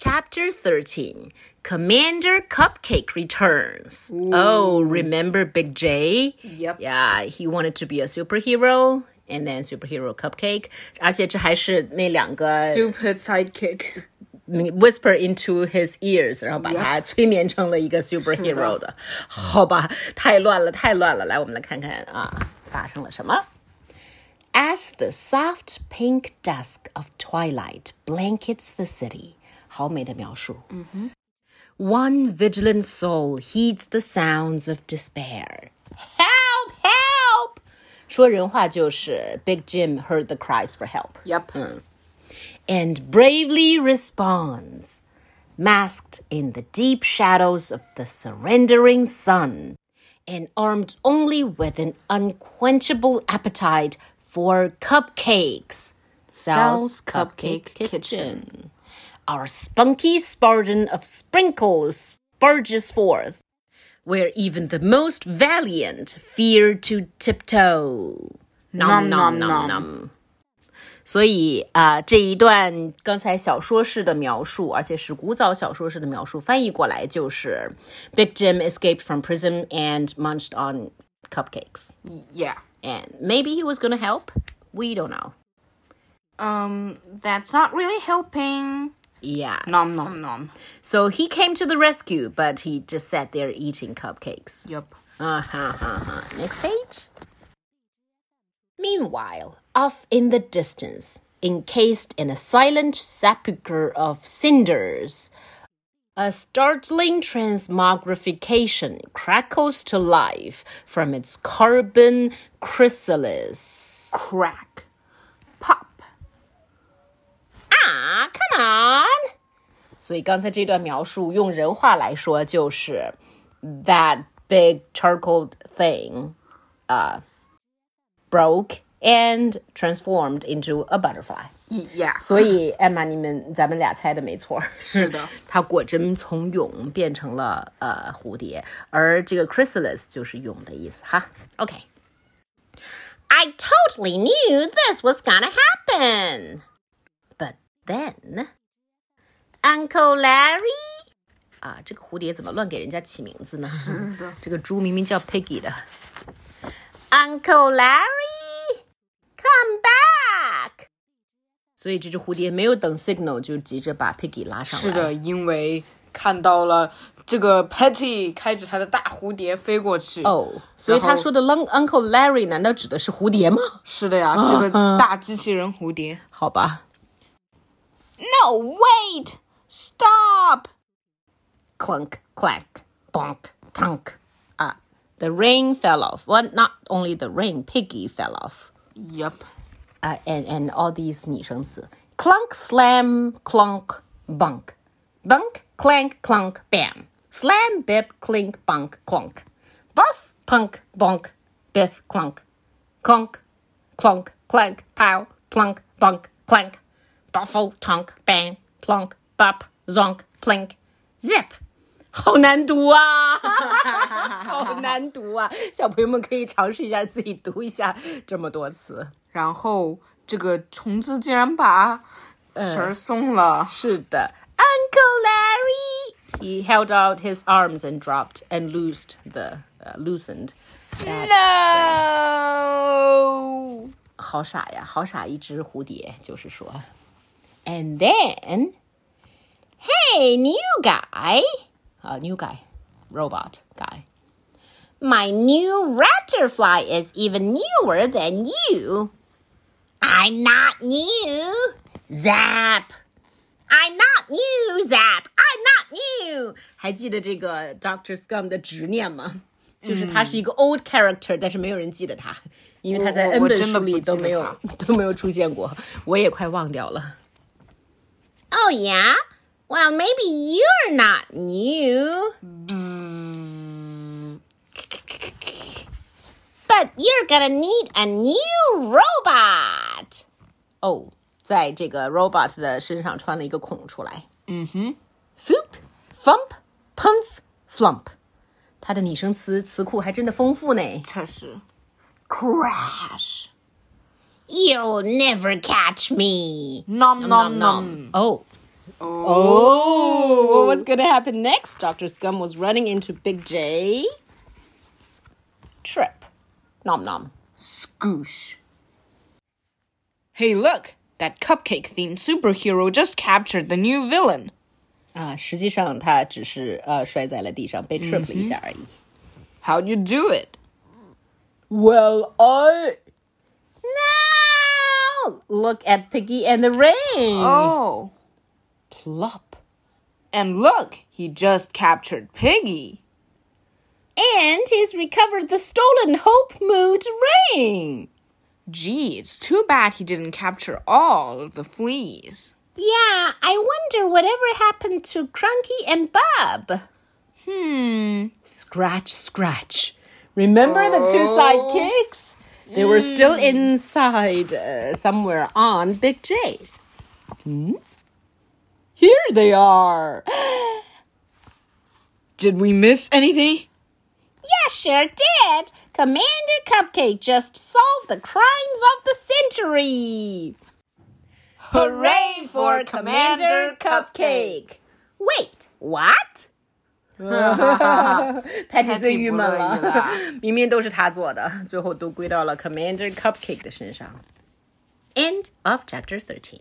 Chapter 13 Commander Cupcake returns. Oh, remember Big J? Yep. Yeah, he wanted to be a superhero and then superhero Cupcake. 而且这还是那两个 Stupid sidekick. whisper into his ears，然后把他催眠成了一个 superhero 的，好吧，太乱了，太乱了。来，我们来看看啊，发生了什么。As the soft pink dusk of twilight blankets the city， 好美的描述。嗯哼。One vigilant soul heeds the sounds of despair. Help! Help! 说人话就是 Big Jim heard the cries for help. Yep. and bravely responds, masked in the deep shadows of the surrendering sun, and armed only with an unquenchable appetite for cupcakes. Sal's Cupcake Kitchen. Our spunky Spartan of sprinkles spurges forth, where even the most valiant fear to tiptoe. Nom nom nom nom. 所以啊、呃，这一段刚才小说式的描述，而且是古早小说式的描述，翻译过来就是 Big Jim escaped from prison and munched on cupcakes. Yeah. And maybe he was going to help. We don't know. Um, that's not really helping. Yeah. Nom nom nom. So he came to the rescue, but he just sat there eating cupcakes. Yep. Uh-huh, uh-huh. Next page. Meanwhile, off in the distance, encased in a silent sepulchre of cinders, a startling transmogrification crackles to life from its carbon chrysalis. Crack. Pop. Ah, come on! 所以刚才这段描述用人话来说就是 that big charcoal thing, uh, broke and transformed into a butterfly. Yeah. 所以艾玛，你们咱们俩猜的没错，是的，它果真从蛹变成了呃蝴蝶，而这个 chrysalis 就是蛹的意思哈。OK。I totally knew this was gonna happen, but then Uncle Larry 啊，这个蝴蝶怎么乱给人家起名字呢？这个猪明明叫 Piggy 的。Uncle Larry, come back！所以这只蝴蝶没有等 signal 就急着把 Piggy 拉上来。是的，因为看到了这个 Patty 开着他的大蝴蝶飞过去。哦，所以他说的 Uncle Larry 难道指的是蝴蝶吗？是的呀，这个大机器人蝴蝶。好吧。No, wait! Stop! Clunk, clack, bonk, tunk. Ah, the ring fell off. Well, not only the ring, Piggy fell off. Yep. Uh, and, and all these 拟声词. Clunk, slam, clunk, bunk. Bunk, clank, clunk, bam. Slam, bip, clink, bunk, clunk. Buff, punk, bonk, biff, clunk. Clunk, clunk, clank, pow, plunk, bunk, clank. Buffle, tunk, bang, plunk, bop, zonk, plink, zip. 好难读啊，好难读啊！小朋友们可以尝试一下自己读一下这么多词。然后这个虫子竟然把绳儿松了。是的，Uncle Larry. He held out his arms and dropped and loosed the uh, loosened. that No. 好傻呀，好傻一只蝴蝶，就是说。And then, hey, new guy, uh, new guy, robot guy. My new Ratterfly is even newer than you. I'm not new. Zap. I'm not new, Zap. I'm not new. 还记得这个 Doctor Scum 的执念吗？就是他是一个 old character，、但是没有人记得他，因为他在我 N 本我真的不书里都记得没有都没有出现过，我也快忘掉了。Oh yeah? Well, maybe you're not new. But you're gonna need a new robot. 哦，在这个 robot 的身上穿了一个孔出来。嗯哼，foop, thump, pumph, flump。它的拟声词词库还真的丰富呢。确实。Crash. You'll never catch me. Nom nom nom. nom. Oh, Oh, what was going to happen next? Dr. Scum was running into Big J. Trip. Nom nom. Scoosh. Hey, look! That cupcake themed superhero just captured the new villain. 啊，实际上他只是呃摔在了地上，被 trip 了一下而已。 How'd you do it? Well, I. Now look at Piggy and the rain. Oh. plop. And look, he just captured Piggy. And he's recovered the stolen Hope Mood ring. Gee, it's too bad he didn't capture all of the fleas. Yeah, I wonder whatever happened to Crunky and Bob. Hmm. Scratch, scratch. Remember the two sidekicks? They were still inside uh, somewhere on Big J. Hmm? Here they are. Did we miss anything? Yeah, sure did. Commander Cupcake just solved the crimes of the century. Hooray for Commander Cupcake! Wait, what? Patty 最郁闷了，明明都是他做的，最后都归到了 Commander Cupcake 的身上。End of chapter thirteen.